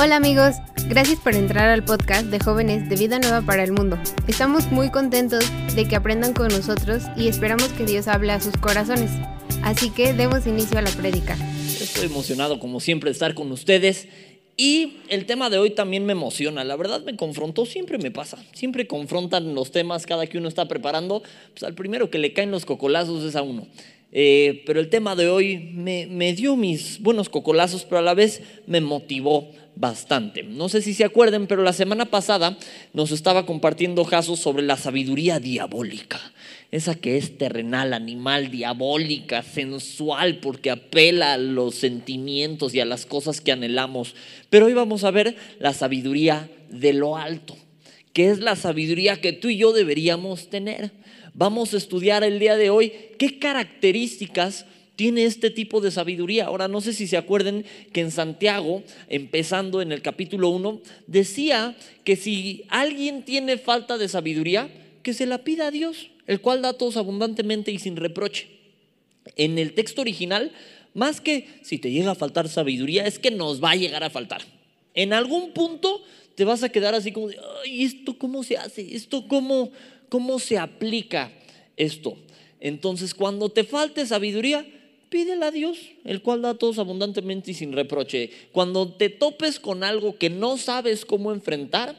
Hola amigos, gracias por entrar al podcast de jóvenes de Vida Nueva para el Mundo. Estamos muy contentos de que aprendan con nosotros y esperamos que Dios hable a sus corazones. Así que demos inicio a la prédica. Estoy emocionado como siempre de estar con ustedes y el tema de hoy también me emociona. La verdad me confrontó, siempre me pasa. Siempre confrontan los temas cada que uno está preparando. Pues al primero que le caen los cocolazos es a uno. Eh, pero el tema de hoy me, dio mis buenos cocolazos, pero a la vez me motivó bastante. No sé si se acuerden, pero la semana pasada nos estaba compartiendo Jasos sobre la sabiduría diabólica. Esa que es terrenal, animal, diabólica, sensual, porque apela a los sentimientos y a las cosas que anhelamos. Pero hoy vamos a ver la sabiduría de lo alto, que es la sabiduría que tú y yo deberíamos tener. Vamos a estudiar el día de hoy qué características tiene este tipo de sabiduría. Ahora, no sé si se acuerden que en Santiago, empezando en el capítulo 1, decía que si alguien tiene falta de sabiduría, que se la pida a Dios, el cual da todos abundantemente y sin reproche. En el texto original, más que si te llega a faltar sabiduría, es que nos va a llegar a faltar. En algún punto te vas a quedar así como ay, ¿esto cómo se hace? ¿Esto cómo, cómo se aplica esto? Entonces, cuando te falte sabiduría, pídele a Dios, el cual da a todos abundantemente y sin reproche. Cuando te topes con algo que no sabes cómo enfrentar,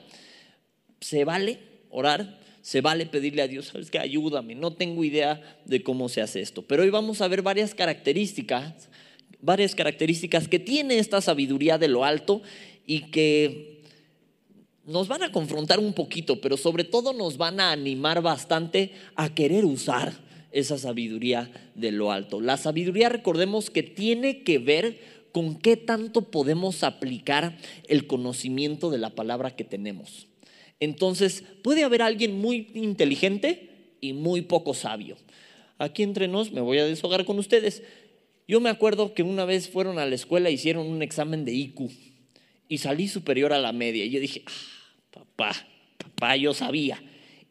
se vale orar, se vale pedirle a Dios, sabes que ayúdame, no tengo idea de cómo se hace esto. Pero hoy vamos a ver varias características, varias características que tiene esta sabiduría de lo alto y que nos van a confrontar un poquito, pero sobre todo nos van a animar bastante a querer usar esa sabiduría de lo alto. La sabiduría, recordemos que tiene que ver con qué tanto podemos aplicar el conocimiento de la palabra que tenemos. Entonces, puede haber alguien muy inteligente y muy poco sabio. Aquí entre nos me voy a deshogar con ustedes. Yo me acuerdo que una vez fueron a la escuela hicieron un examen de IQ y salí superior a la media. Y yo dije, ah, papá, yo sabía.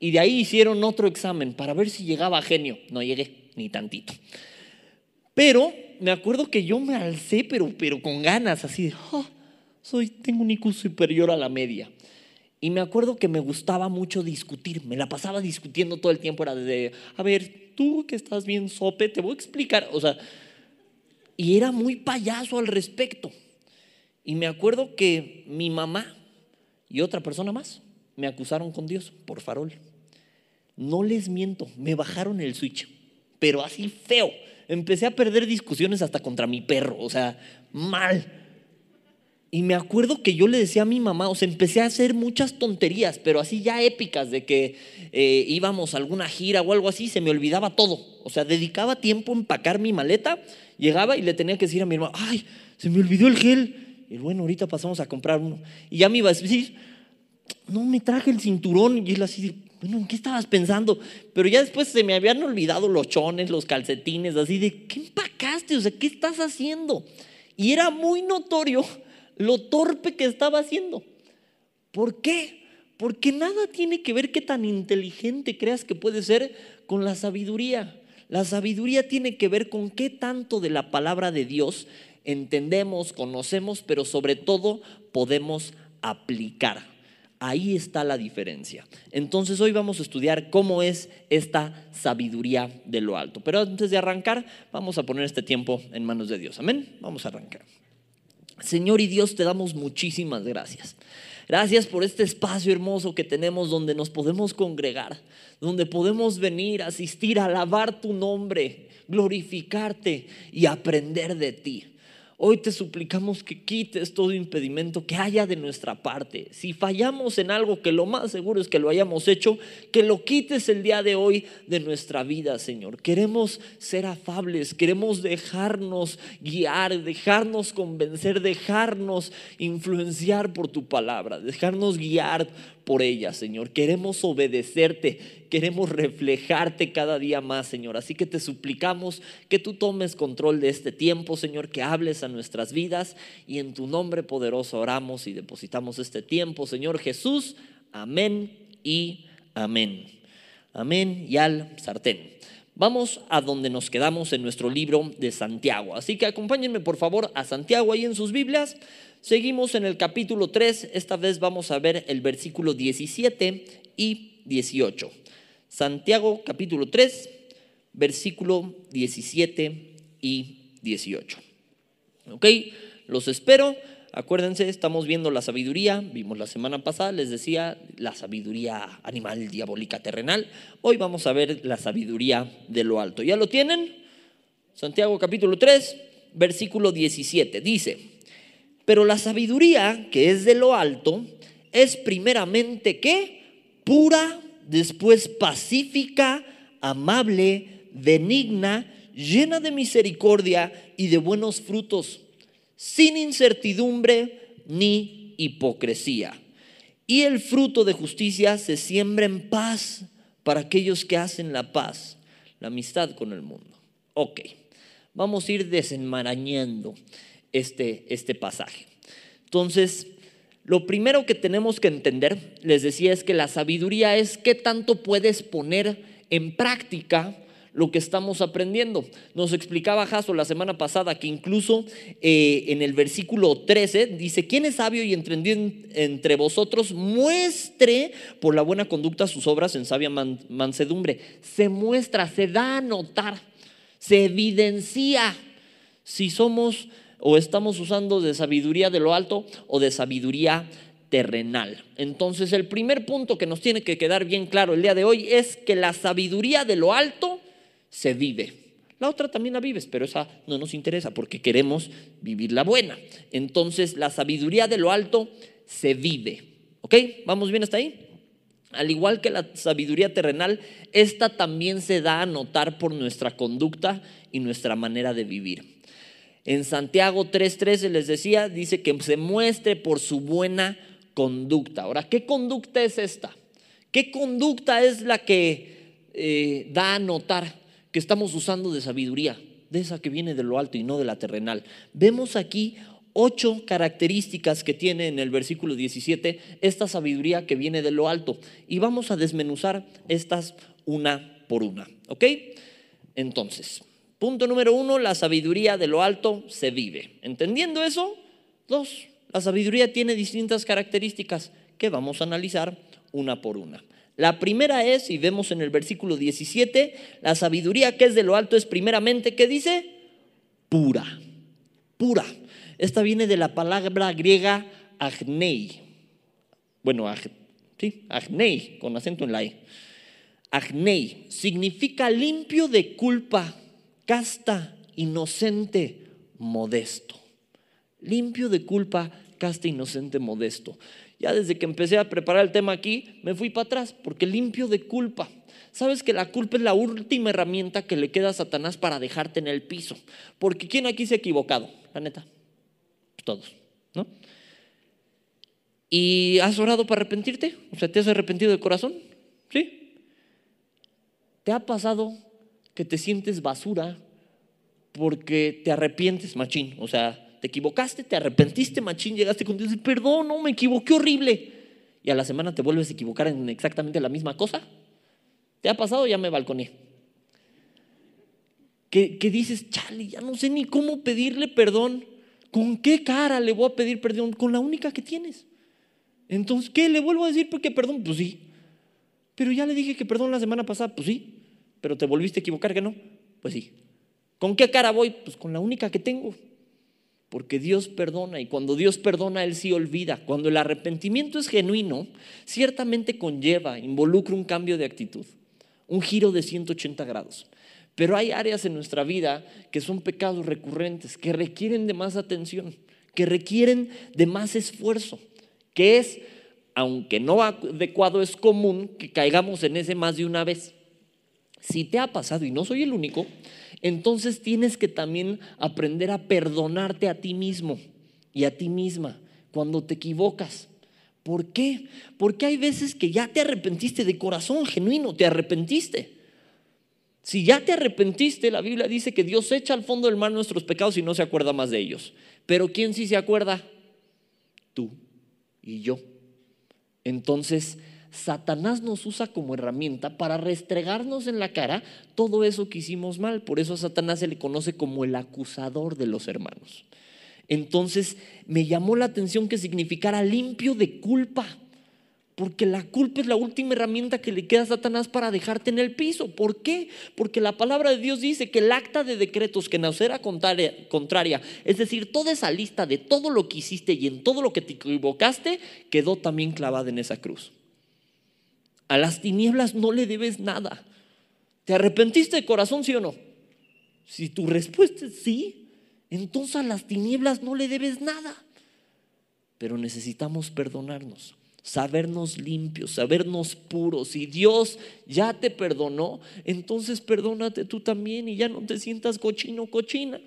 Y de ahí hicieron otro examen para ver si llegaba genio. No llegué, ni tantito. Pero me acuerdo que yo me alcé, pero, pero con ganas, así de, oh, soy, tengo un IQ superior a la media. Y me acuerdo que me gustaba mucho discutir, me la pasaba discutiendo todo el tiempo, era de, a ver, tú que estás bien sope, te voy a explicar, o sea, y era muy payaso al respecto. Y me acuerdo que mi mamá y otra persona más me acusaron con Dios por farol. No les miento, me bajaron el switch, pero así feo. Empecé a perder discusiones hasta contra mi perro, o sea, mal. Y me acuerdo que yo le decía a mi mamá, o sea, empecé a hacer muchas tonterías, pero así ya épicas, de que eh, íbamos a alguna gira o algo así, se me olvidaba todo. O sea, dedicaba tiempo a empacar mi maleta, llegaba y le tenía que decir a mi hermano, ay, se me olvidó el gel. Y bueno, ahorita pasamos a comprar uno. Y ya me iba a decir, no me traje el cinturón. Y él así, bueno, ¿en qué estabas pensando? Pero ya después se me habían olvidado los chones, los calcetines, así de, ¿qué empacaste? O sea, ¿qué estás haciendo? Y era muy notorio lo torpe que estaba haciendo. ¿Por qué? Porque nada tiene que ver qué tan inteligente creas que puede ser con la sabiduría. La sabiduría tiene que ver con qué tanto de la palabra de Dios entendemos, conocemos, pero sobre todo podemos aplicar. Ahí está la diferencia. Entonces hoy vamos a estudiar cómo es esta sabiduría de lo alto. Pero antes de arrancar, vamos a poner este tiempo en manos de Dios. Amén. Vamos a arrancar. Señor y Dios, te damos muchísimas gracias. Gracias por este espacio hermoso que tenemos donde nos podemos congregar, donde podemos venir, asistir, alabar tu nombre, glorificarte y aprender de ti. Hoy te suplicamos que quites todo impedimento que haya de nuestra parte. Si fallamos en algo, que lo más seguro es que lo hayamos hecho, que lo quites el día de hoy de nuestra vida, Señor. Queremos ser afables, queremos dejarnos guiar, dejarnos convencer, dejarnos influenciar por tu palabra, dejarnos guiar por ella, Señor. Queremos obedecerte, queremos reflejarte cada día más, Señor. Así que te suplicamos que tú tomes control de este tiempo, Señor, que hables a nuestras vidas y en tu nombre poderoso oramos y depositamos este tiempo, Señor Jesús. Amén y amén. Amén y al sartén. Vamos a donde nos quedamos en nuestro libro de Santiago. Así que acompáñenme por favor a Santiago ahí en sus Biblias. Seguimos en el capítulo 3. Esta vez vamos a ver el versículo 17 y 18. Santiago capítulo 3, versículo 17 y 18. ¿Ok? Los espero. Acuérdense, estamos viendo la sabiduría, vimos la semana pasada, les decía la sabiduría animal, diabólica, terrenal. Hoy vamos a ver la sabiduría de lo alto. ¿Ya lo tienen? Santiago capítulo 3, versículo 17. Dice, pero la sabiduría que es de lo alto es primeramente qué? Pura, después pacífica, amable, benigna, llena de misericordia y de buenos frutos sin incertidumbre ni hipocresía. Y el fruto de justicia se siembra en paz para aquellos que hacen la paz, la amistad con el mundo. Ok, vamos a ir desenmarañando este, este pasaje. Entonces, lo primero que tenemos que entender, les decía, es que la sabiduría es qué tanto puedes poner en práctica lo que estamos aprendiendo. Nos explicaba Jaso la semana pasada que incluso eh, en el versículo 13 dice, ¿quién es sabio y entendido entre vosotros? Muestre por la buena conducta sus obras en sabia mansedumbre. Se muestra, se da a notar, se evidencia si somos o estamos usando de sabiduría de lo alto o de sabiduría terrenal. Entonces el primer punto que nos tiene que quedar bien claro el día de hoy es que la sabiduría de lo alto se vive. La otra también la vives, pero esa no nos interesa porque queremos vivir la buena. Entonces la sabiduría de lo alto se vive. ¿Ok? ¿Vamos bien hasta ahí? Al igual que la sabiduría terrenal, esta también se da a notar por nuestra conducta y nuestra manera de vivir. En Santiago 3:13 les decía, dice que se muestre por su buena conducta. Ahora, ¿qué conducta es esta? ¿Qué conducta es la que eh, da a notar? que estamos usando de sabiduría, de esa que viene de lo alto y no de la terrenal. Vemos aquí ocho características que tiene en el versículo 17 esta sabiduría que viene de lo alto. Y vamos a desmenuzar estas una por una. ¿Ok? Entonces, punto número uno, la sabiduría de lo alto se vive. ¿Entendiendo eso? Dos, la sabiduría tiene distintas características que vamos a analizar una por una. La primera es, y vemos en el versículo 17, la sabiduría que es de lo alto es primeramente, ¿qué dice? Pura, pura. Esta viene de la palabra griega agnei. Bueno, sí, agnei, con acento en la E. Agnei significa limpio de culpa, casta, inocente, modesto. Limpio de culpa, casta, inocente, modesto ya desde que empecé a preparar el tema aquí, me fui para atrás, porque limpio de culpa. Sabes que la culpa es la última herramienta que le queda a Satanás para dejarte en el piso. Porque ¿quién aquí se ha equivocado? La neta. Todos, ¿no? ¿Y has orado para arrepentirte? O sea, ¿te has arrepentido de corazón? ¿Sí? ¿Te ha pasado que te sientes basura porque te arrepientes, machín? O sea, te equivocaste, te arrepentiste, machín, llegaste con Dios y perdón, no, me equivoqué horrible. Y a la semana te vuelves a equivocar en exactamente la misma cosa. ¿Te ha pasado? Ya me balconé. Que, que dices, chale, ya no sé ni cómo pedirle perdón. ¿Con qué cara le voy a pedir perdón? Con la única que tienes. Entonces, ¿qué? ¿Le vuelvo a decir porque perdón? Pues sí. Pero ya le dije que perdón la semana pasada. Pues sí. Pero te volviste a equivocar, ¿que no? Pues sí. ¿Con qué cara voy? Pues con la única que tengo. Porque Dios perdona y cuando Dios perdona, Él sí olvida. Cuando el arrepentimiento es genuino, ciertamente conlleva, involucra un cambio de actitud, un giro de 180 grados. Pero hay áreas en nuestra vida que son pecados recurrentes, que requieren de más atención, que requieren de más esfuerzo, que es, aunque no adecuado, es común que caigamos en ese más de una vez. Si te ha pasado, y no soy el único, entonces tienes que también aprender a perdonarte a ti mismo y a ti misma cuando te equivocas. ¿Por qué? Porque hay veces que ya te arrepentiste de corazón genuino, te arrepentiste. Si ya te arrepentiste, la Biblia dice que Dios echa al fondo del mar nuestros pecados y no se acuerda más de ellos. Pero ¿quién sí se acuerda? Tú y yo. Entonces, Satanás nos usa como herramienta para restregarnos en la cara todo eso que hicimos mal. Por eso a Satanás se le conoce como el acusador de los hermanos. Entonces me llamó la atención que significara limpio de culpa. Porque la culpa es la última herramienta que le queda a Satanás para dejarte en el piso. ¿Por qué? Porque la palabra de Dios dice que el acta de decretos que nos era contraria, es decir, toda esa lista de todo lo que hiciste y en todo lo que te equivocaste, quedó también clavada en esa cruz. A las tinieblas no le debes nada. ¿Te arrepentiste de corazón, sí o no? Si tu respuesta es sí, entonces a las tinieblas no le debes nada. Pero necesitamos perdonarnos sabernos limpios, sabernos puros. Si Dios ya te perdonó, entonces perdónate tú también y ya no te sientas cochino cochina.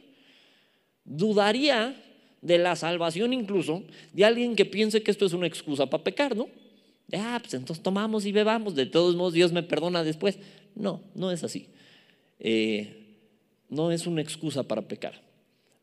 Dudaría de la salvación incluso de alguien que piense que esto es una excusa para pecar, ¿no? Ah, pues entonces tomamos y bebamos, de todos modos Dios me perdona después. No, no es así. Eh, no es una excusa para pecar.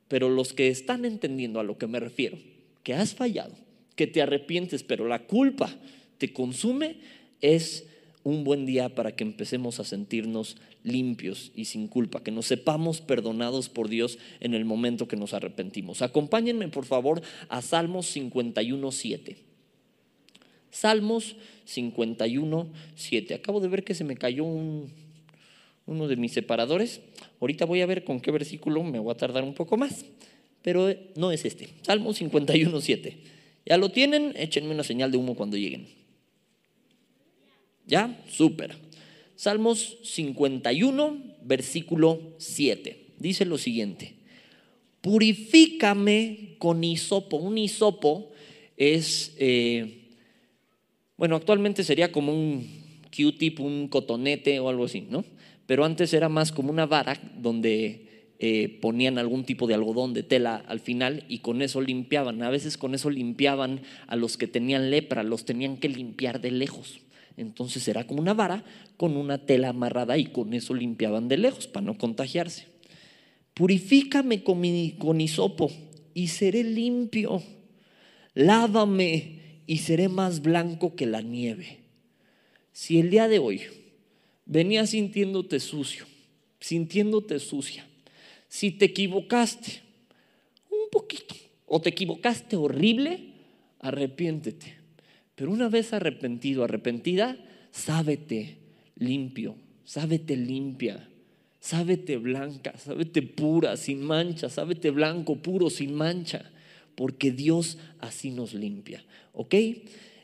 Pero los que están entendiendo a lo que me refiero, que has fallado, que te arrepientes, pero la culpa te consume, es un buen día para que empecemos a sentirnos limpios y sin culpa, que nos sepamos perdonados por Dios en el momento que nos arrepentimos. Acompáñenme por favor a Salmos 51, 7. Salmos 51, 7. Acabo de ver que se me cayó uno de mis separadores. Ahorita voy a ver con qué versículo me voy a tardar un poco más, pero no es este. Salmos 51, 7. ¿Ya lo tienen? Échenme una señal de humo cuando lleguen. ¿Ya? Súper. Salmos 51, versículo 7. Dice lo siguiente. Purifícame con hisopo. Un hisopo es, eh, bueno, actualmente sería como un Q-tip, un cotonete o algo así, ¿no? Pero antes era más como una vara donde eh, ponían algún tipo de algodón de tela al final y con eso limpiaban. A veces con eso limpiaban a los que tenían lepra, los tenían que limpiar de lejos. Entonces era como una vara con una tela amarrada y con eso limpiaban de lejos para no contagiarse. Purifícame con, mi, con hisopo y seré limpio. Lávame y seré más blanco que la nieve. Si el día de hoy venías sintiéndote sucio, sintiéndote sucia, si te equivocaste un poquito o te equivocaste horrible, arrepiéntete. Pero una vez arrepentido, arrepentida, sábete limpio, sábete limpia, sábete blanca, sábete pura, sin mancha, sábete blanco, puro, sin mancha, porque Dios así nos limpia. ¿Ok?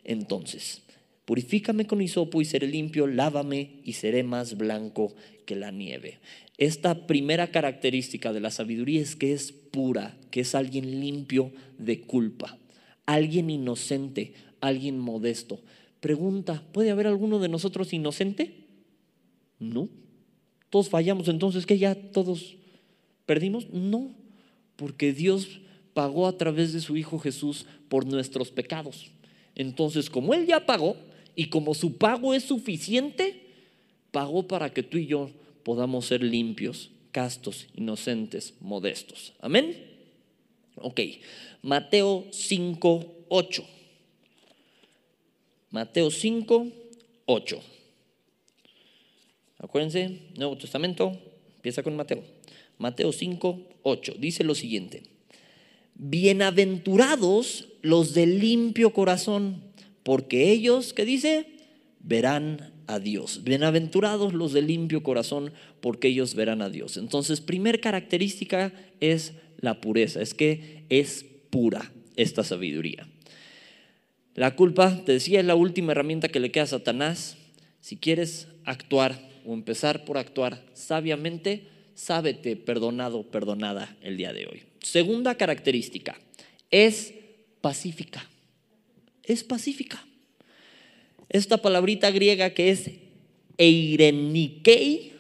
Entonces, purifícame con hisopo y seré limpio, lávame y seré más blanco que la nieve. Esta primera característica de la sabiduría es que es pura, que es alguien limpio de culpa, alguien inocente, alguien modesto. Pregunta, ¿puede haber alguno de nosotros inocente? No. ¿Todos fallamos entonces que ya todos perdimos? No, porque Dios pagó a través de su Hijo Jesús por nuestros pecados. Entonces, como Él ya pagó y como su pago es suficiente, pagó para que tú y yo podamos ser limpios, castos, inocentes, modestos. Amén. Ok, Mateo 5, 8. Mateo 5, 8. Acuérdense, Nuevo Testamento empieza con Mateo. Mateo 5, 8. Dice lo siguiente. Bienaventurados los de limpio corazón, porque ellos, ¿qué dice? Verán a Dios. Bienaventurados los de limpio corazón, porque ellos verán a Dios. Entonces, primer característica es la pureza, es que es pura esta sabiduría. La culpa, te decía, es la última herramienta que le queda a Satanás. Si quieres actuar o empezar por actuar sabiamente, sábete perdonado, perdonada el día de hoy. Segunda característica, es pacífica. Es pacífica. Esta palabrita griega que es eirenikei,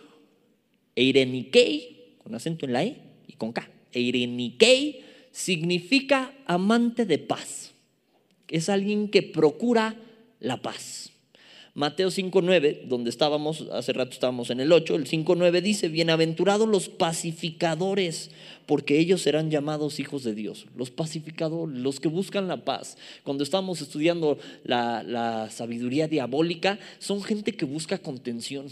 eirenikei, con acento en la E y con K, eirenikei significa amante de paz. Es alguien que procura la paz. Mateo 5.9, donde estábamos, hace rato estábamos en el 8, el 5.9 dice, bienaventurados los pacificadores, porque ellos serán llamados hijos de Dios. Los pacificadores, los que buscan la paz. Cuando estamos estudiando la, sabiduría diabólica, son gente que busca contención,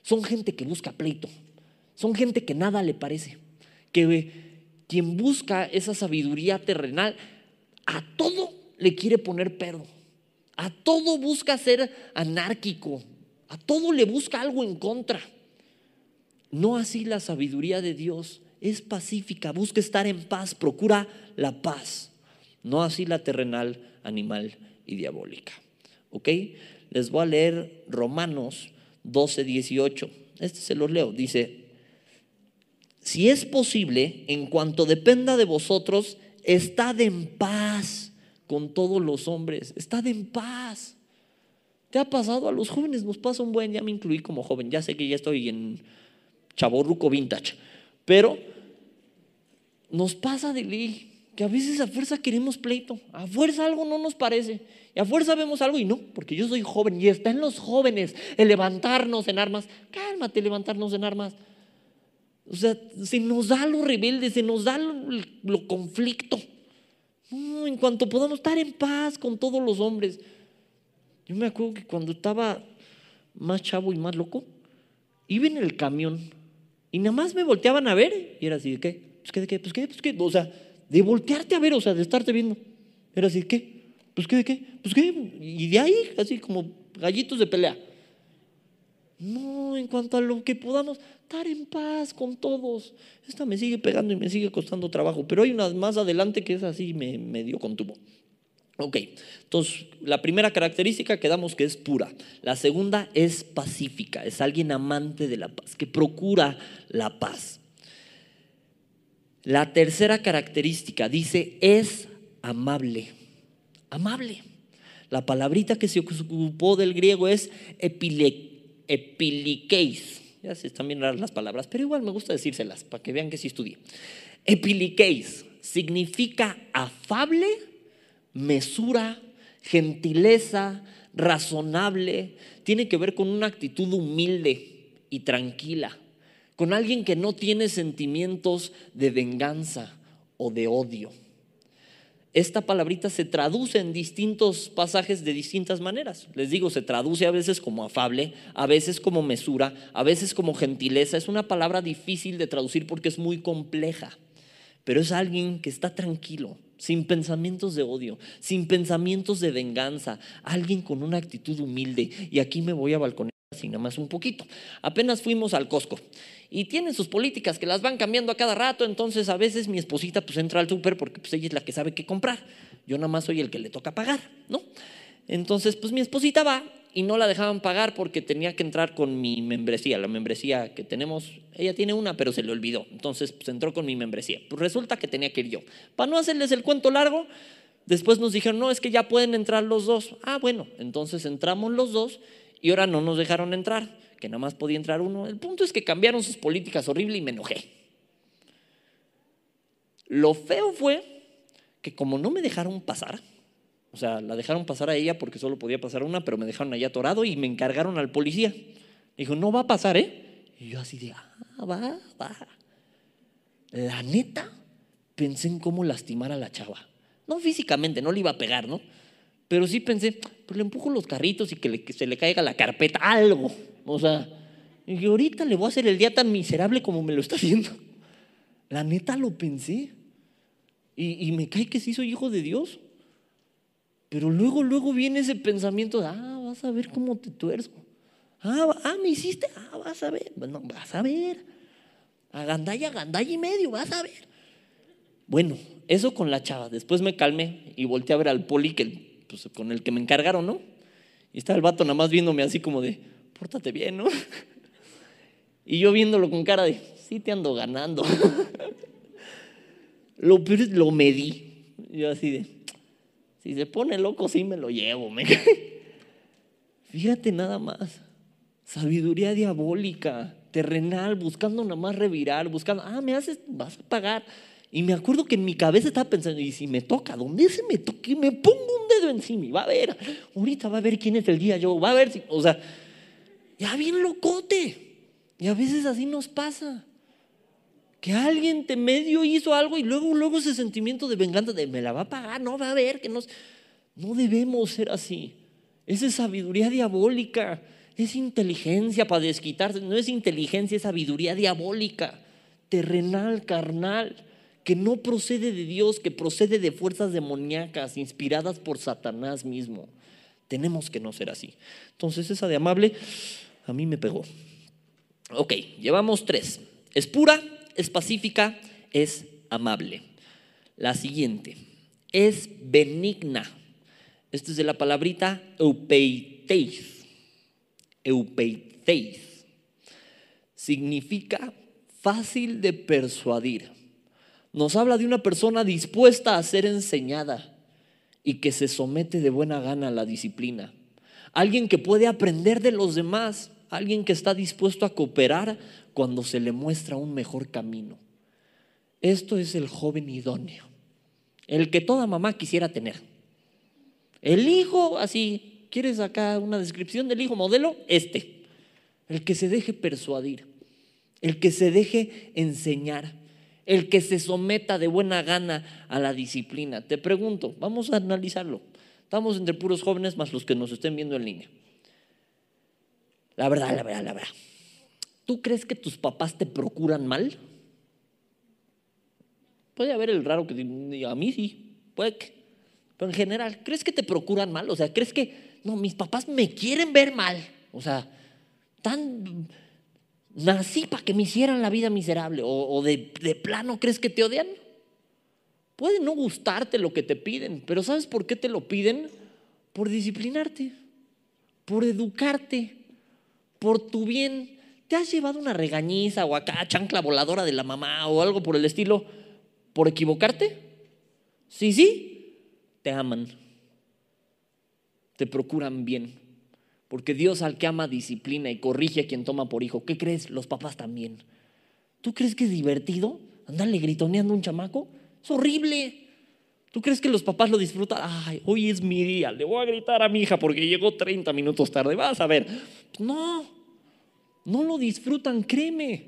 son gente que busca pleito, son gente que nada le parece, que quien busca esa sabiduría terrenal, a todo le quiere poner perdo. A todo busca ser anárquico, a todo le busca algo en contra. No así la sabiduría de Dios, es pacífica, busca estar en paz, procura la paz. No así la terrenal, animal y diabólica. ¿Ok? Les voy a leer Romanos 12, 18. Este se los leo. Dice, si es posible, en cuanto dependa de vosotros, estad en paz con todos los hombres. Estad en paz. ¿Te ha pasado? A los jóvenes nos pasa un buen, ya me incluí como joven, ya sé que ya estoy en chaborruco vintage, pero nos pasa de ley que a veces a fuerza queremos pleito, a fuerza algo no nos parece, y a fuerza vemos algo y no, porque yo soy joven y está en los jóvenes el levantarnos en armas. Cálmate, levantarnos en armas. O sea, se nos da lo rebelde, se nos da lo, lo conflicto en cuanto podamos estar en paz con todos los hombres. Yo me acuerdo que cuando estaba más chavo y más loco, iba en el camión y nada más me volteaban a ver y era así, ¿de qué? Pues qué, de qué, pues qué, pues qué, o sea, de voltearte a ver, o sea, de estarte viendo. Era así, ¿qué? Pues qué, de qué, pues qué, y de ahí, así como gallitos de pelea. No, en cuanto a lo que podamos estar en paz con todos. Esta me sigue pegando y me sigue costando trabajo, pero hay una más adelante que es así, me, me dio contuvo. Ok, entonces la primera característica quedamos que es pura. La segunda es pacífica, es alguien amante de la paz, que procura la paz. La tercera característica dice es amable, amable. La palabrita que se ocupó del griego es epile, epiliqueis. Ya se están bien las palabras, pero igual me gusta decírselas para que vean que sí estudié. Epiliqueis significa afable, mesura, gentileza, razonable. Tiene que ver con una actitud humilde y tranquila, con alguien que no tiene sentimientos de venganza o de odio esta palabrita se traduce en distintos pasajes de distintas maneras. Les digo, se traduce a veces como afable, a veces como mesura, a veces como gentileza. Es una palabra difícil de traducir porque es muy compleja, pero es alguien que está tranquilo, sin pensamientos de odio, sin pensamientos de venganza, alguien con una actitud humilde. Y aquí me voy a balconear así más un poquito. Apenas fuimos al Costco y tienen sus políticas que las van cambiando a cada rato, entonces a veces mi esposita pues entra al súper porque pues ella es la que sabe qué comprar, yo nada más soy el que le toca pagar, ¿no? Entonces pues mi esposita va y no la dejaban pagar porque tenía que entrar con mi membresía, la membresía que tenemos, ella tiene una pero se le olvidó, entonces pues entró con mi membresía, pues resulta que tenía que ir yo. Para no hacerles el cuento largo, después nos dijeron, no, es que ya pueden entrar los dos. Ah, bueno, entonces entramos los dos y ahora no nos dejaron entrar que nada más podía entrar uno. El punto es que cambiaron sus políticas horrible y me enojé. Lo feo fue que como no me dejaron pasar, o sea, la dejaron pasar a ella porque solo podía pasar una, pero me dejaron allá atorado y me encargaron al policía. Dijo, no va a pasar, ¿eh? Y yo así de, ah, va, va. La neta, pensé en cómo lastimar a la chava. No físicamente, no le iba a pegar, ¿no? Pero sí pensé, pues le empujo los carritos y que, se le caiga la carpeta, algo. O sea, y ahorita le voy a hacer el día tan miserable como me lo está haciendo. La neta lo pensé. Y, me cae que sí soy hijo de Dios. Pero luego, luego viene ese pensamiento de, ah, vas a ver cómo te tuerzo. Ah, ah, me hiciste, ah, vas a ver. Bueno, vas a ver. Agandalla, agandalla y medio, vas a ver. Bueno, eso con la chava. Después me calmé y volteé a ver al poli que, pues, con el que me encargaron, ¿no? Y está el vato nada más viéndome así como de, pórtate bien, ¿no? Y yo viéndolo con cara de, sí te ando ganando. Lo peor es, lo medí. Yo así de, si se pone loco, sí me lo llevo. Me. Fíjate nada más. Sabiduría diabólica, terrenal, buscando nada más revirar, buscando, ah, me haces, vas a pagar. Y me acuerdo que en mi cabeza estaba pensando, y si me toca, ¿dónde se me toque? Me pongo un dedo encima y va a ver, ahorita va a ver quién es el día yo, va a ver si, o sea, ya bien locote. Y a veces así nos pasa. Que alguien te medio hizo algo y luego, luego ese sentimiento de venganza de me la va a pagar, no va a ver que nos... No debemos ser así. Esa es sabiduría diabólica. Es inteligencia para desquitarse. No es inteligencia, es sabiduría diabólica. Terrenal, carnal. Que no procede de Dios, que procede de fuerzas demoníacas inspiradas por Satanás mismo. Tenemos que no ser así. Entonces esa de amable a mí me pegó. Ok, llevamos tres. Es pura, es pacífica, es amable. La siguiente, es benigna. Esto es de la palabrita eupeiteis. Eupeiteis. Significa fácil de persuadir. Nos habla de una persona dispuesta a ser enseñada y que se somete de buena gana a la disciplina. Alguien que puede aprender de los demás alguien que está dispuesto a cooperar cuando se le muestra un mejor camino. Esto es el joven idóneo, el que toda mamá quisiera tener. El hijo, así, ¿quieres acá una descripción del hijo modelo? Este, el que se deje persuadir, el que se deje enseñar, el que se someta de buena gana a la disciplina. Te pregunto, vamos a analizarlo. Estamos entre puros jóvenes más los que nos estén viendo en línea. La verdad, la verdad, la verdad. ¿Tú crees que tus papás te procuran mal? Puede haber el raro que a mí sí, puede que. Pero en general, ¿crees que te procuran mal? O sea, ¿crees que, no, mis papás me quieren ver mal? O sea, tan, nací para que me hicieran la vida miserable. O, de, de plano, ¿crees que te odian? Puede no gustarte lo que te piden, pero ¿sabes por qué te lo piden? Por disciplinarte, por educarte por tu bien, ¿te has llevado una regañiza o acá chancla voladora de la mamá o algo por el estilo por equivocarte? Sí, sí, te aman, te procuran bien. Porque Dios al que ama disciplina y corrige a quien toma por hijo. ¿Qué crees? Los papás también. ¿Tú crees que es divertido andarle gritoneando a un chamaco? Es horrible. ¿Tú crees que los papás lo disfrutan? Ay, hoy es mi día, le voy a gritar a mi hija porque llegó 30 minutos tarde. Vas a ver. No, no lo disfrutan, créeme.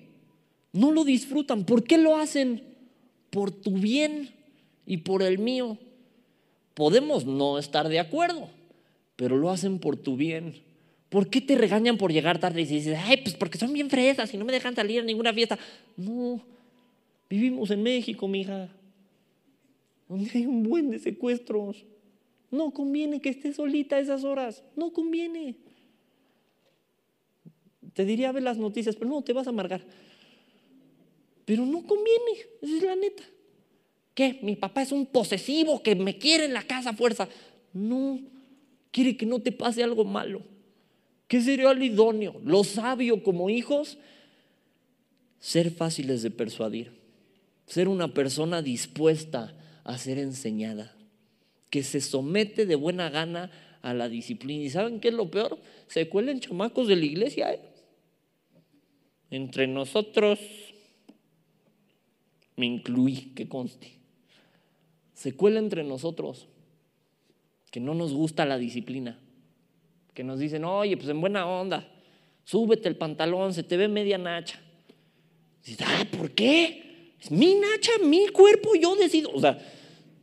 No lo disfrutan. ¿Por qué lo hacen? Por tu bien y por el mío. Podemos no estar de acuerdo, pero lo hacen por tu bien. ¿Por qué te regañan por llegar tarde y dices, ay, pues porque son bien fresas y no me dejan salir a ninguna fiesta? No, vivimos en México, mija, donde hay un buen de secuestros. No conviene que estés solita a esas horas, no conviene. Te diría ver las noticias, pero no, te vas a amargar. Pero no conviene, esa es la neta. ¿Qué? Mi papá es un posesivo que me quiere en la casa a fuerza. No, quiere que no te pase algo malo. ¿Qué sería el idóneo? Lo sabio como hijos, ser fáciles de persuadir. Ser una persona dispuesta a ser enseñada. Que se somete de buena gana a la disciplina. ¿Y saben qué es lo peor? Se cuelen chamacos de la iglesia. ¿eh? Entre nosotros, me incluí, que conste. Se cuela entre nosotros que no nos gusta la disciplina. Que nos dicen, oye, pues en buena onda, súbete el pantalón, se te ve media nacha. Dices, ah, ¿por qué? Es mi nacha, mi cuerpo, yo decido. O sea,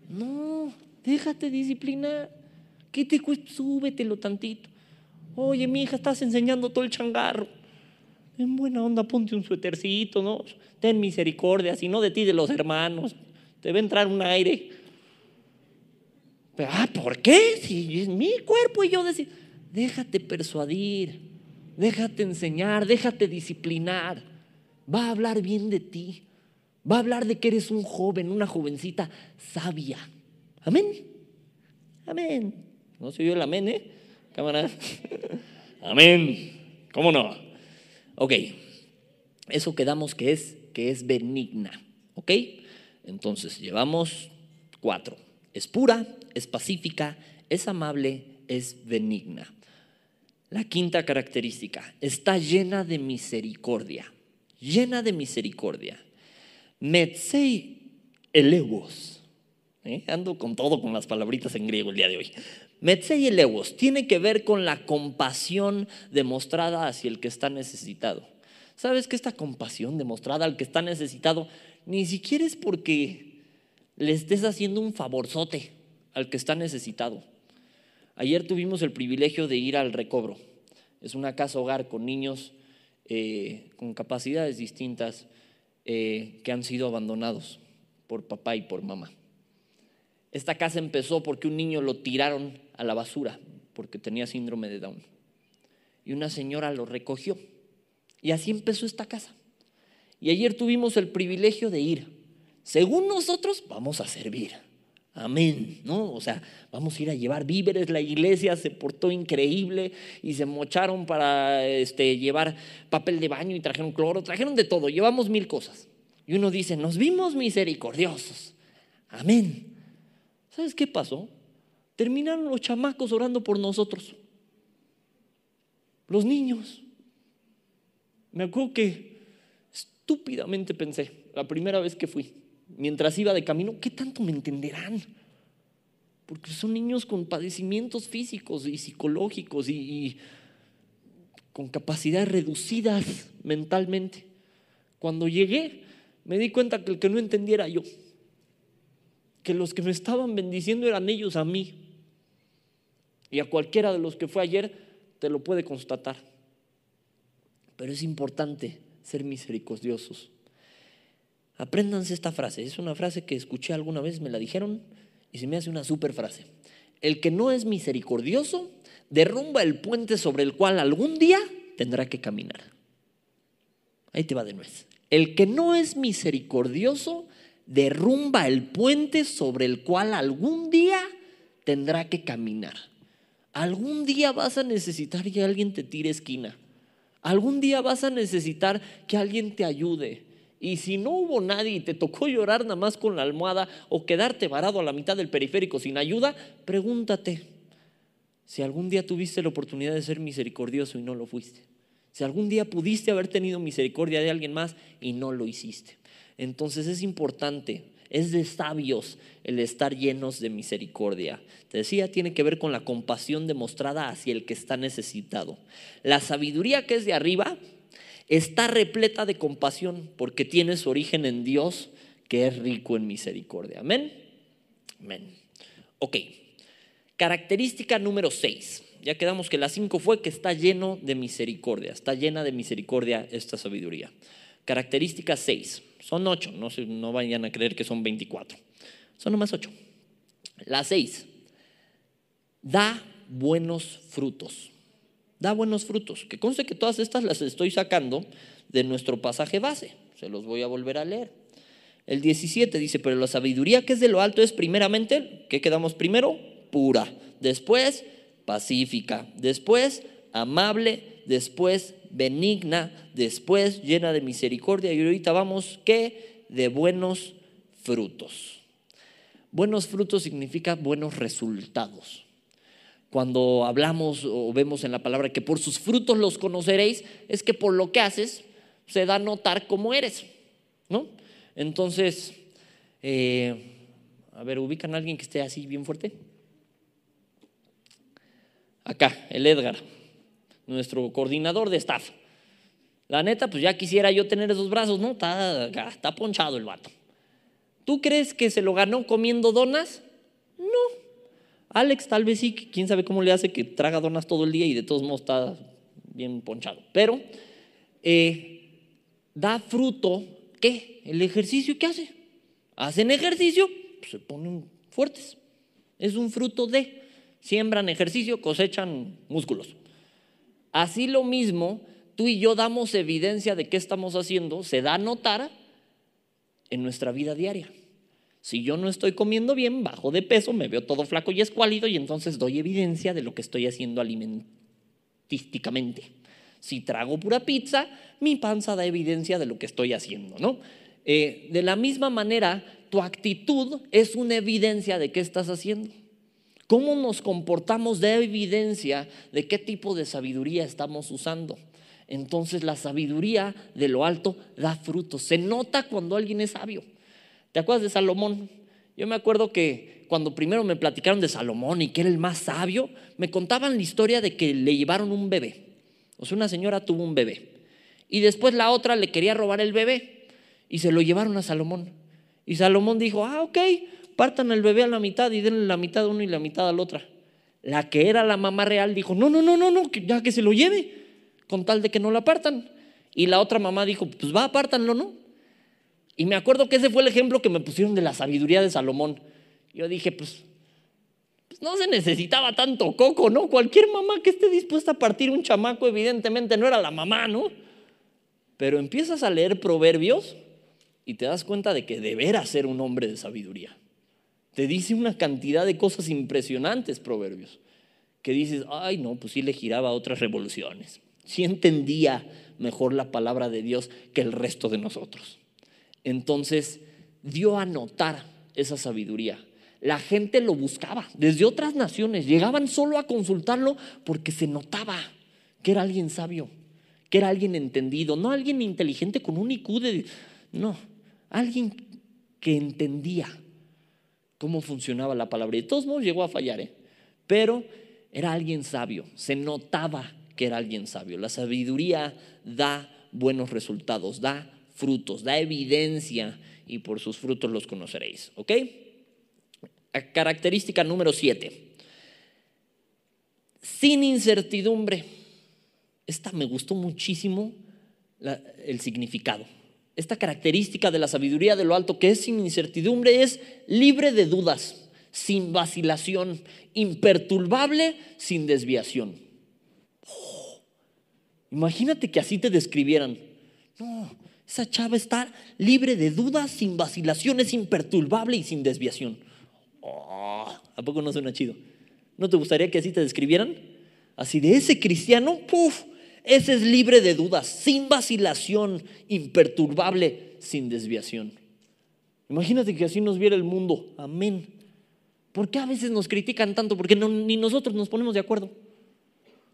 no, déjate disciplinar. ¿Qué te cuesta? Súbetelo tantito. Oye, mi hija, estás enseñando todo el changarro en buena onda, ponte un suétercito, ¿no? Ten misericordia, si no de ti, de los hermanos. Te va a entrar un aire. Pero, ah, ¿por qué? Si es mi cuerpo y yo decir, déjate persuadir, déjate enseñar, déjate disciplinar. Va a hablar bien de ti. Va a hablar de que eres un joven, una jovencita sabia. Amén. Amén. No se oyó el amén, ¿eh? Cámara. amén. ¿Cómo no? Ok, eso quedamos que es, que es benigna. ¿Ok? Entonces, llevamos cuatro. Es pura, es pacífica, es amable, es benigna. La quinta característica, está llena de misericordia. Llena de misericordia. Metzei elewos. ¿Eh? Ando con todo con las palabritas en griego el día de hoy. Metsei elewos tiene que ver con la compasión demostrada hacia el que está necesitado. ¿Sabes que esta compasión demostrada al que está necesitado ni siquiera es porque le estés haciendo un favorzote al que está necesitado? Ayer tuvimos el privilegio de ir al recobro. Es una casa hogar con niños eh, con capacidades distintas eh, que han sido abandonados por papá y por mamá. Esta casa empezó porque un niño lo tiraron a la basura porque tenía síndrome de Down. Y una señora lo recogió. Y así empezó esta casa. Y ayer tuvimos el privilegio de ir. Según nosotros, vamos a servir. Amén, ¿no? O sea, vamos a ir a llevar víveres. La iglesia se portó increíble y se mocharon para este, llevar papel de baño y trajeron cloro, trajeron de todo. Llevamos mil cosas. Y uno dice, nos vimos misericordiosos. Amén. ¿Sabes qué pasó? Terminaron los chamacos orando por nosotros. Los niños. Me acuerdo que estúpidamente pensé, la primera vez que fui, mientras iba de camino, ¿qué tanto me entenderán? Porque son niños con padecimientos físicos y psicológicos y, con capacidades reducidas mentalmente. Cuando llegué, me di cuenta que el que no entendiera yo, que los que me estaban bendiciendo eran ellos a mí. Y a cualquiera de los que fue ayer te lo puede constatar. Pero es importante ser misericordiosos. Apréndanse esta frase. Es una frase que escuché alguna vez, me la dijeron y se me hace una super frase. El que no es misericordioso derrumba el puente sobre el cual algún día tendrá que caminar. Ahí te va de nuez. El que no es misericordioso derrumba el puente sobre el cual algún día tendrá que caminar. Algún día vas a necesitar que alguien te tire esquina. Algún día vas a necesitar que alguien te ayude. Y si no hubo nadie y te tocó llorar nada más con la almohada o quedarte varado a la mitad del periférico sin ayuda, pregúntate si algún día tuviste la oportunidad de ser misericordioso y no lo fuiste. Si algún día pudiste haber tenido misericordia de alguien más y no lo hiciste. Entonces es importante, es de sabios el estar llenos de misericordia. Te decía, tiene que ver con la compasión demostrada hacia el que está necesitado. La sabiduría que es de arriba está repleta de compasión porque tiene su origen en Dios que es rico en misericordia. Amén. Amén. Ok. Característica número 6 ya quedamos que la 5 fue que está lleno de misericordia, está llena de misericordia esta sabiduría. Característica 6, son 8, no, no vayan a creer que son 24, son nomás 8. La 6, da buenos frutos, da buenos frutos, que conste que todas estas las estoy sacando de nuestro pasaje base, se los voy a volver a leer. El 17 dice, pero la sabiduría que es de lo alto es primeramente, ¿qué quedamos primero? Pura. Después, pacífica, después amable, después benigna, después llena de misericordia y ahorita vamos que de buenos frutos. Buenos frutos significa buenos resultados. Cuando hablamos o vemos en la palabra que por sus frutos los conoceréis, es que por lo que haces se da a notar cómo eres, ¿no? Entonces, eh, a ver, ubican a alguien que esté así bien fuerte. Acá, el Edgar, nuestro coordinador de staff. La neta, pues ya quisiera yo tener esos brazos, ¿no? Está, está ponchado el vato. ¿Tú crees que se lo ganó comiendo donas? No. Alex tal vez sí, quién sabe cómo le hace que traga donas todo el día y de todos modos está bien ponchado. Pero eh, da fruto, ¿qué? El ejercicio que hace. Hacen ejercicio, pues se ponen fuertes. Es un fruto de siembran ejercicio, cosechan músculos. Así lo mismo, tú y yo damos evidencia de qué estamos haciendo, se da a notar en nuestra vida diaria. Si yo no estoy comiendo bien, bajo de peso, me veo todo flaco y escuálido y entonces doy evidencia de lo que estoy haciendo alimentísticamente. Si trago pura pizza, mi panza da evidencia de lo que estoy haciendo, ¿no? Eh, de la misma manera, tu actitud es una evidencia de qué estás haciendo. ¿Cómo nos comportamos de evidencia de qué tipo de sabiduría estamos usando? Entonces la sabiduría de lo alto da frutos. Se nota cuando alguien es sabio. ¿Te acuerdas de Salomón? Yo me acuerdo que cuando primero me platicaron de Salomón y que era el más sabio, me contaban la historia de que le llevaron un bebé. O sea, una señora tuvo un bebé. Y después la otra le quería robar el bebé y se lo llevaron a Salomón. Y Salomón dijo, ah, ok, partan el bebé a la mitad y denle la mitad a uno y la mitad a la otra. La que era la mamá real dijo, no, no, no, no, no, ya que se lo lleve, con tal de que no la partan. Y la otra mamá dijo, pues va, apártanlo, ¿no? Y me acuerdo que ese fue el ejemplo que me pusieron de la sabiduría de Salomón. Yo dije, pues, pues no se necesitaba tanto coco, ¿no? Cualquier mamá que esté dispuesta a partir un chamaco, evidentemente no era la mamá, ¿no? Pero empiezas a leer proverbios y te das cuenta de que deberá ser un hombre de sabiduría. Te dice una cantidad de cosas impresionantes, proverbios, que dices, ay, no, pues sí le giraba otras revoluciones. Sí entendía mejor la palabra de Dios que el resto de nosotros. Entonces dio a notar esa sabiduría. La gente lo buscaba desde otras naciones, llegaban solo a consultarlo porque se notaba que era alguien sabio, que era alguien entendido, no alguien inteligente con un IQ de... No, alguien que entendía cómo funcionaba la palabra. Y de todos modos llegó a fallar, ¿eh? pero era alguien sabio, se notaba que era alguien sabio. La sabiduría da buenos resultados, da frutos, da evidencia y por sus frutos los conoceréis. ¿Ok? Característica número siete. Sin incertidumbre. Esta me gustó muchísimo el significado. Esta característica de la sabiduría de lo alto que es sin incertidumbre es libre de dudas, sin vacilación, imperturbable, sin desviación. Oh, imagínate que así te describieran. No, esa chava está libre de dudas, sin vacilaciones, imperturbable y sin desviación. Oh, ¿A poco no suena chido? ¿No te gustaría que así te describieran? Así de ese cristiano, ¡puf! Ese es libre de dudas, sin vacilación, imperturbable, sin desviación. Imagínate que así nos viera el mundo. Amén. ¿Por qué a veces nos critican tanto? Porque ni nosotros nos ponemos de acuerdo.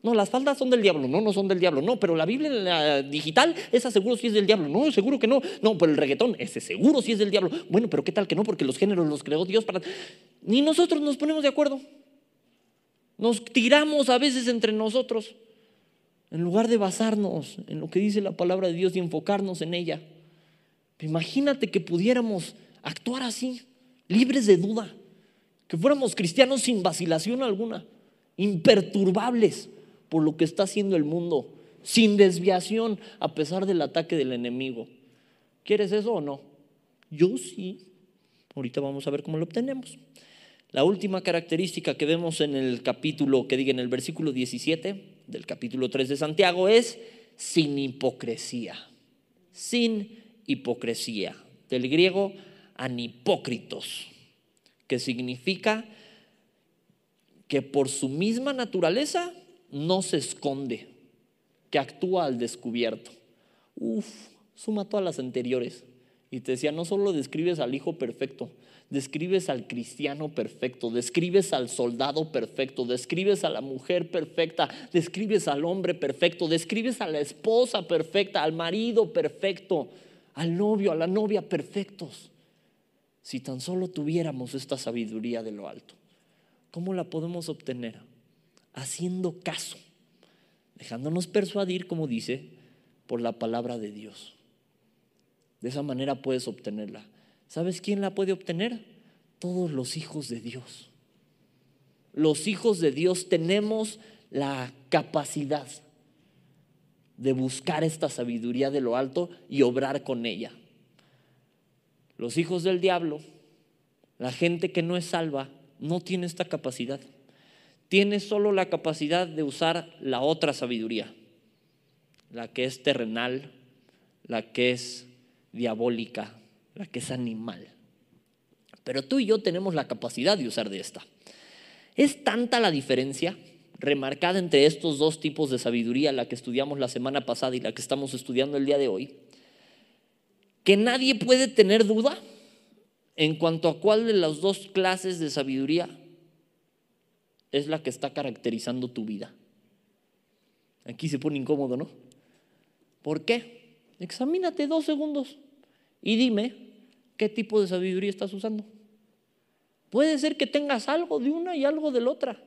No, las faldas son del diablo, no, no son del diablo, no, pero la Biblia digital, esa seguro sí es del diablo, no, seguro que no, no, pero el reggaetón, ese seguro sí es del diablo. Bueno, pero ¿qué tal que no? Porque los géneros los creó Dios para... Ni nosotros nos ponemos de acuerdo. Nos tiramos a veces entre nosotros, en lugar de basarnos en lo que dice la palabra de Dios y enfocarnos en ella. Imagínate que pudiéramos actuar así, libres de duda, que fuéramos cristianos sin vacilación alguna, imperturbables por lo que está haciendo el mundo, sin desviación, a pesar del ataque del enemigo. ¿Quieres eso o no? Yo sí. Ahorita vamos a ver cómo lo obtenemos. La última característica que vemos en el capítulo, que diga en el versículo 17 del capítulo 3 de Santiago es sin hipocresía. Sin hipocresía. Del griego anipócritos, que significa que por su misma naturaleza no se esconde, que actúa al descubierto. Uf, suma todas las anteriores. Y te decía, no solo describes al hijo perfecto, describes al cristiano perfecto, describes al soldado perfecto, describes a la mujer perfecta, describes al hombre perfecto, describes a la esposa perfecta, al marido perfecto, al novio, a la novia perfectos. Si tan solo tuviéramos esta sabiduría de lo alto, ¿cómo la podemos obtener? Haciendo caso, dejándonos persuadir, como dice, por la palabra de Dios. De esa manera puedes obtenerla. ¿Sabes quién la puede obtener? Todos los hijos de Dios. Los hijos de Dios tenemos la capacidad de buscar esta sabiduría de lo alto y obrar con ella. Los hijos del diablo, la gente que no es salva, no tiene esta capacidad tiene solo la capacidad de usar la otra sabiduría, la que es terrenal, la que es diabólica, la que es animal. Pero tú y yo tenemos la capacidad de usar de esta. Es tanta la diferencia remarcada entre estos dos tipos de sabiduría, la que estudiamos la semana pasada y la que estamos estudiando el día de hoy, que nadie puede tener duda en cuanto a cuál de las dos clases de sabiduría es la que está caracterizando tu vida. Aquí se pone incómodo, ¿no? ¿Por qué? Examínate dos segundos y dime ¿Qué tipo de sabiduría estás usando? Puede ser que tengas algo de una y algo de la otra,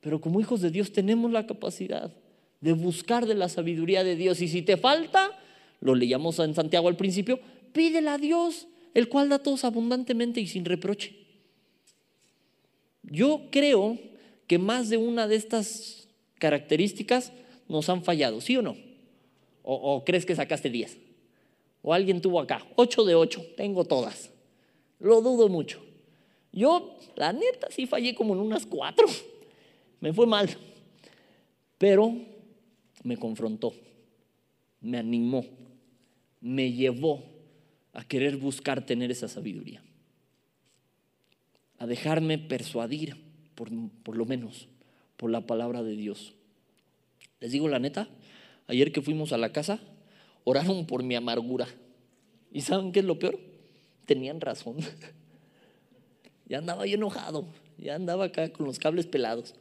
pero como hijos de Dios tenemos la capacidad de buscar de la sabiduría de Dios. Y si te falta, lo leíamos en Santiago al principio, pídela a Dios, el cual da todos abundantemente y sin reproche. Yo creo que más de una de estas características nos han fallado, ¿sí o no? ¿O, crees que sacaste 10? ¿O alguien tuvo acá? 8 de 8, tengo todas. Lo dudo mucho. Yo, la neta, sí fallé como en unas 4. Me fue mal. Pero me confrontó, me animó, me llevó a querer buscar tener esa sabiduría, a dejarme persuadir, por, lo menos, por la palabra de Dios. Les digo la neta, ayer que fuimos a la casa, oraron por mi amargura. ¿Y saben qué es lo peor? Tenían razón. ya andaba yo enojado, ya andaba acá con los cables pelados.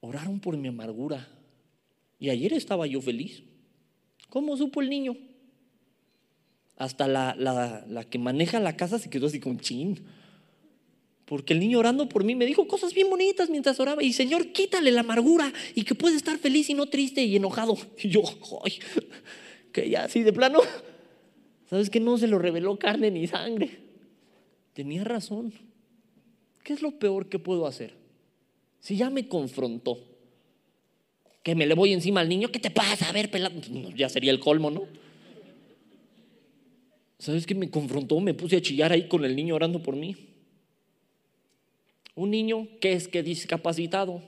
Oraron por mi amargura. Y ayer estaba yo feliz. ¿Cómo supo el niño? Hasta la, la, que maneja la casa se quedó así con chin. Porque el niño orando por mí me dijo cosas bien bonitas mientras oraba. Y Señor, quítale la amargura y que puede estar feliz y no triste y enojado. Y yo, ay, que ya así de plano. ¿Sabes que no se lo reveló carne ni sangre? Tenía razón. ¿Qué es lo peor que puedo hacer? Si ya me confrontó, que me le voy encima al niño, ¿qué te pasa? A ver, pelado. Ya sería el colmo, ¿no? ¿Sabes qué me confrontó? Me puse a chillar ahí con el niño orando por mí. Un niño que es que discapacitado.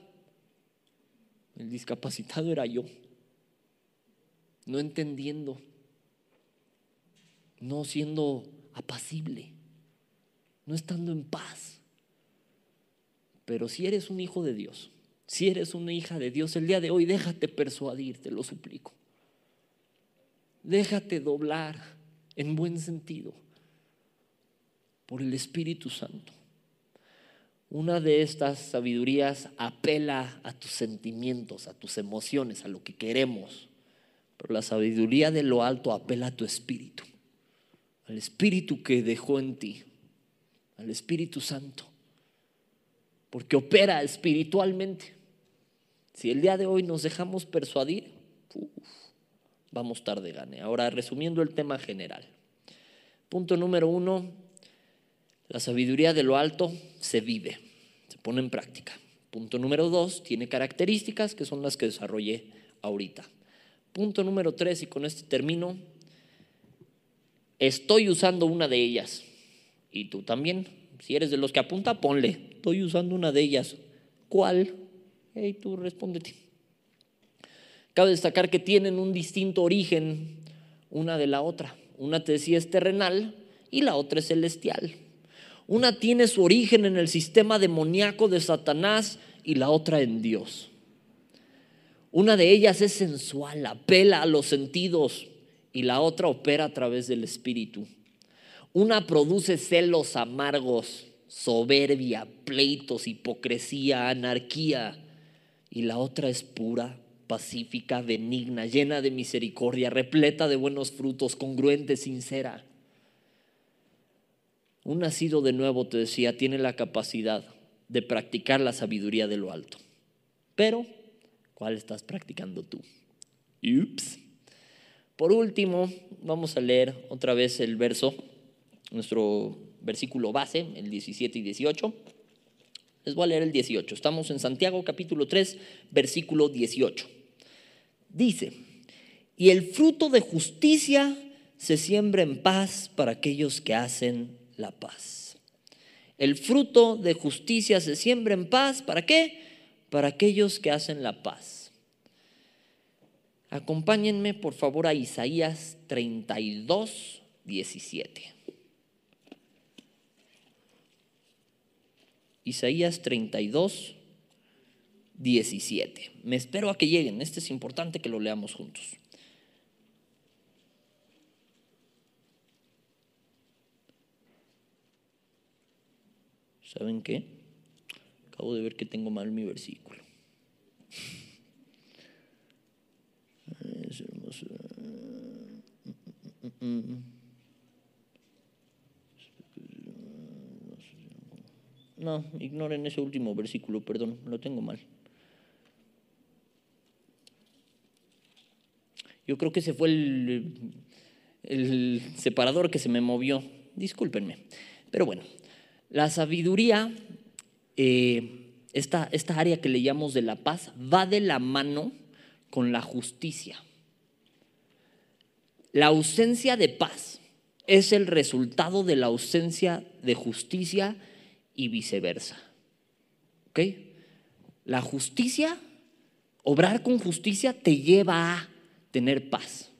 El discapacitado era yo. No entendiendo. No siendo apacible. No estando en paz. Pero si eres un hijo de Dios, si eres una hija de Dios, el día de hoy déjate persuadir, te lo suplico. Déjate doblar en buen sentido por el Espíritu Santo. Una de estas sabidurías apela a tus sentimientos, a tus emociones, a lo que queremos. Pero la sabiduría de lo alto apela a tu espíritu, al espíritu que dejó en ti, al Espíritu Santo porque opera espiritualmente. Si el día de hoy nos dejamos persuadir, vamos tarde gane. Ahora, resumiendo el tema general. Punto número uno, la sabiduría de lo alto se vive, se pone en práctica. Punto número dos, tiene características que son las que desarrollé ahorita. Punto número tres, y con este termino, estoy usando una de ellas. Y tú también. Si eres de los que apunta, ponle. Estoy usando una de ellas. ¿Cuál? Hey, tú respóndete. Cabe destacar que tienen un distinto origen una de la otra. Una te decía es terrenal y la otra es celestial. Una tiene su origen en el sistema demoníaco de Satanás y la otra en Dios. Una de ellas es sensual, apela a los sentidos y la otra opera a través del espíritu. Una produce celos amargos, soberbia, pleitos, hipocresía, anarquía. Y la otra es pura, pacífica, benigna, llena de misericordia, repleta de buenos frutos, congruente, sincera. Un nacido de nuevo, te decía, tiene la capacidad de practicar la sabiduría de lo alto. Pero, ¿cuál estás practicando tú? Ups. Por último, vamos a leer otra vez el verso nuestro versículo base, el 17 y 18. Les voy a leer el 18. Estamos en Santiago capítulo 3, versículo 18. Dice, y el fruto de justicia se siembra en paz para aquellos que hacen la paz. El fruto de justicia se siembra en paz, ¿para qué? Para aquellos que hacen la paz. Acompáñenme por favor a Isaías 32, 17. Isaías 32, 17. Me espero a que lleguen. Este es importante que lo leamos juntos. ¿saben qué? Acabo de ver que tengo mal mi versículo. No, ignoren ese último versículo, perdón, lo tengo mal. Yo creo que ese fue el separador que se me movió. Discúlpenme. Pero bueno, la sabiduría, eh, esta, esta área que le llamamos de la paz, va de la mano con la justicia. La ausencia de paz es el resultado de la ausencia de justicia y viceversa. ¿Ok? La justicia, obrar con justicia te lleva a tener paz.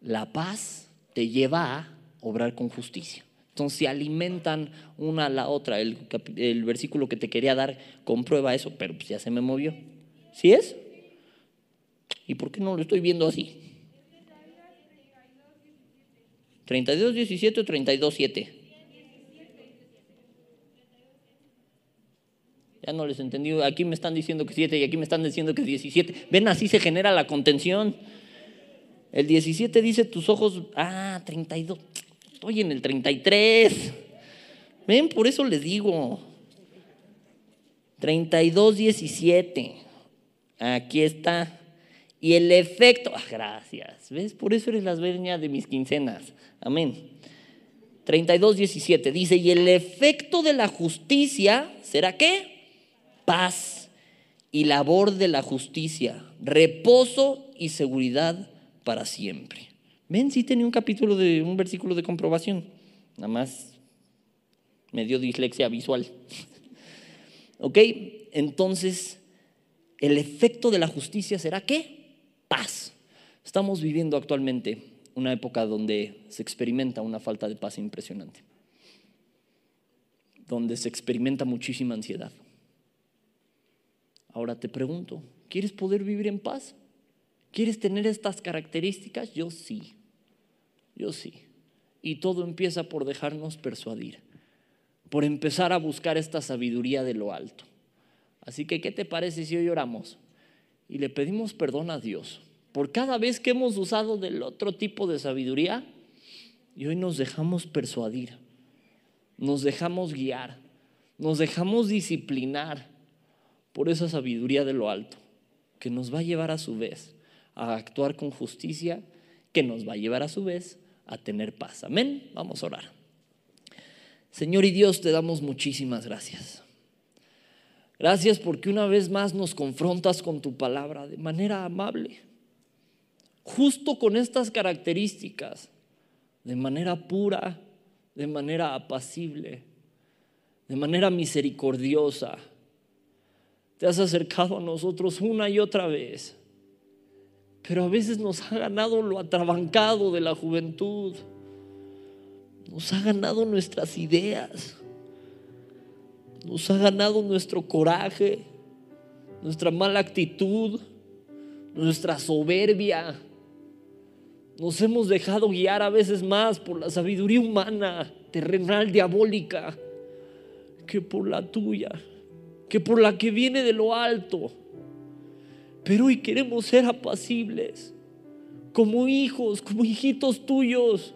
La paz te lleva a obrar con justicia. Entonces se alimentan una a la otra. El, el versículo que te quería dar comprueba eso, pero pues ya se me movió. ¿Sí es? ¿Y por qué no lo estoy viendo así? 32, 17 o 32, 7. Ya no les entendí. Aquí me están diciendo que 7 y aquí me están diciendo que 17. Ven, así se genera la contención. El 17 dice tus ojos. Ah, 32. Estoy en el 33. Ven, por eso les digo. 32, 17. Aquí está. Y el efecto, ah, gracias, ¿ves? Por eso eres las veñas de mis quincenas. Amén. 32, 17 dice, y el efecto de la justicia será qué? Paz y labor de la justicia, reposo y seguridad para siempre. Ven, sí tenía un capítulo de un versículo de comprobación. Nada más me dio dislexia visual. ¿Ok? Entonces, el efecto de la justicia será qué? paz. Estamos viviendo actualmente una época donde se experimenta una falta de paz impresionante, donde se experimenta muchísima ansiedad. Ahora te pregunto, ¿quieres poder vivir en paz? ¿Quieres tener estas características? Yo sí, yo sí. Y todo empieza por dejarnos persuadir, por empezar a buscar esta sabiduría de lo alto. Así que, ¿qué te parece si hoy oramos? y le pedimos perdón a Dios por cada vez que hemos usado del otro tipo de sabiduría y hoy nos dejamos persuadir, nos dejamos guiar, nos dejamos disciplinar por esa sabiduría de lo alto, que nos va a llevar a su vez a actuar con justicia, que nos va a llevar a su vez a tener paz. Amén. Vamos a orar. Señor y Dios, te damos muchísimas gracias. Gracias porque una vez más nos confrontas con tu palabra de manera amable, justo con estas características, de manera pura, de manera apacible, de manera misericordiosa. Te has acercado a nosotros una y otra vez, pero a veces nos ha ganado lo atrabancado de la juventud, nos ha ganado nuestras ideas nos ha ganado nuestro coraje, nuestra mala actitud, nuestra soberbia. Nos hemos dejado guiar a veces más por la sabiduría humana, terrenal, diabólica, que por la tuya, que por la que viene de lo alto. Pero hoy queremos ser apacibles, como hijos, como hijitos tuyos.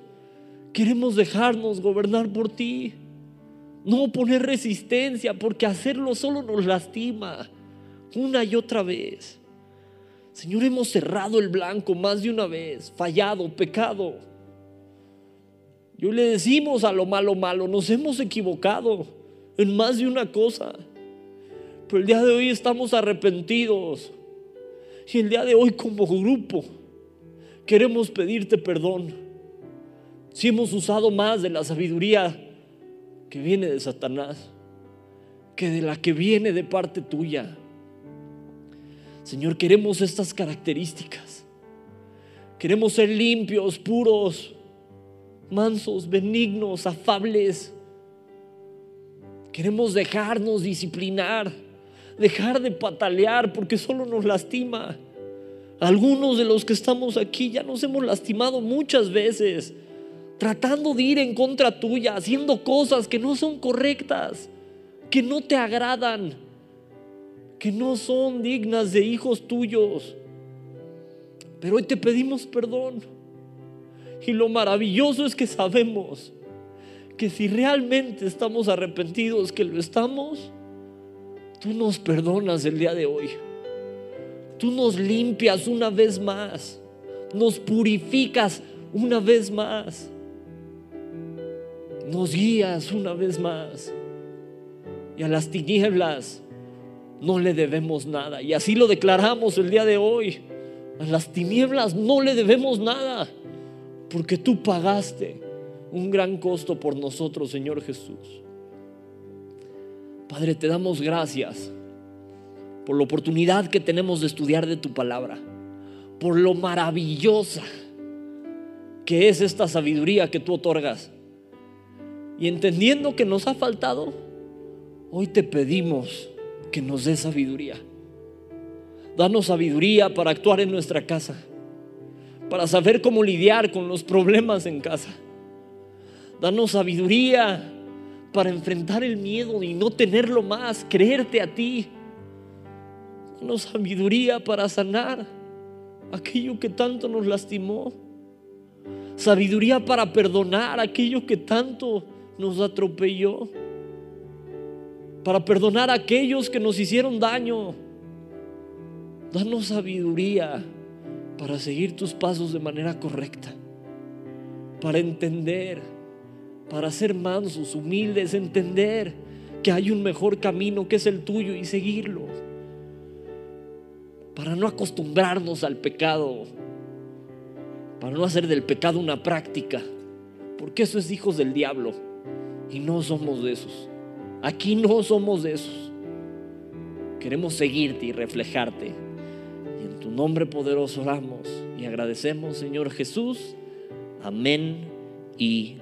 Queremos dejarnos gobernar por ti. No poner resistencia, porque hacerlo solo nos lastima una y otra vez. Señor, hemos cerrado el blanco más de una vez, fallado, pecado. Yo le decimos a lo malo malo, nos hemos equivocado en más de una cosa. Pero el día de hoy estamos arrepentidos. Y el día de hoy como grupo queremos pedirte perdón. Si hemos usado más de la sabiduría que viene de Satanás que de la que viene de parte tuya. Señor, queremos estas características. Queremos ser limpios, puros, mansos, benignos, afables. Queremos dejarnos disciplinar, dejar de patalear porque solo nos lastima. Algunos de los que estamos aquí ya nos hemos lastimado muchas veces tratando de ir en contra tuya, haciendo cosas que no son correctas, que no te agradan, que no son dignas de hijos tuyos. Pero hoy te pedimos perdón. Y lo maravilloso es que sabemos que si realmente estamos arrepentidos, que lo estamos, tú nos perdonas el día de hoy. Tú nos limpias una vez más, nos purificas una vez más, nos guías una vez más. Y a las tinieblas no le debemos nada. Y así lo declaramos el día de hoy. A las tinieblas no le debemos nada, porque tú pagaste un gran costo por nosotros, Señor Jesús. Padre, te damos gracias por la oportunidad que tenemos de estudiar de tu palabra, por lo maravillosa que es esta sabiduría que tú otorgas. Y entendiendo que nos ha faltado, hoy te pedimos que nos dé sabiduría. Danos sabiduría para actuar en nuestra casa, para saber cómo lidiar con los problemas en casa. Danos sabiduría para enfrentar el miedo y no tenerlo más, creerte a ti. Danos sabiduría para sanar aquello que tanto nos lastimó. Sabiduría para perdonar aquello que tanto nos atropelló. Para perdonar a aquellos que nos hicieron daño. Danos sabiduría para seguir tus pasos de manera correcta. Para entender para ser mansos, humildes, entender que hay un mejor camino que es el tuyo y seguirlo. Para no acostumbrarnos al pecado, para no hacer del pecado una práctica, porque eso es hijos del diablo y no somos de esos. Aquí no somos de esos. Queremos seguirte y reflejarte. Y en tu nombre poderoso oramos y agradecemos, Señor Jesús. Amén y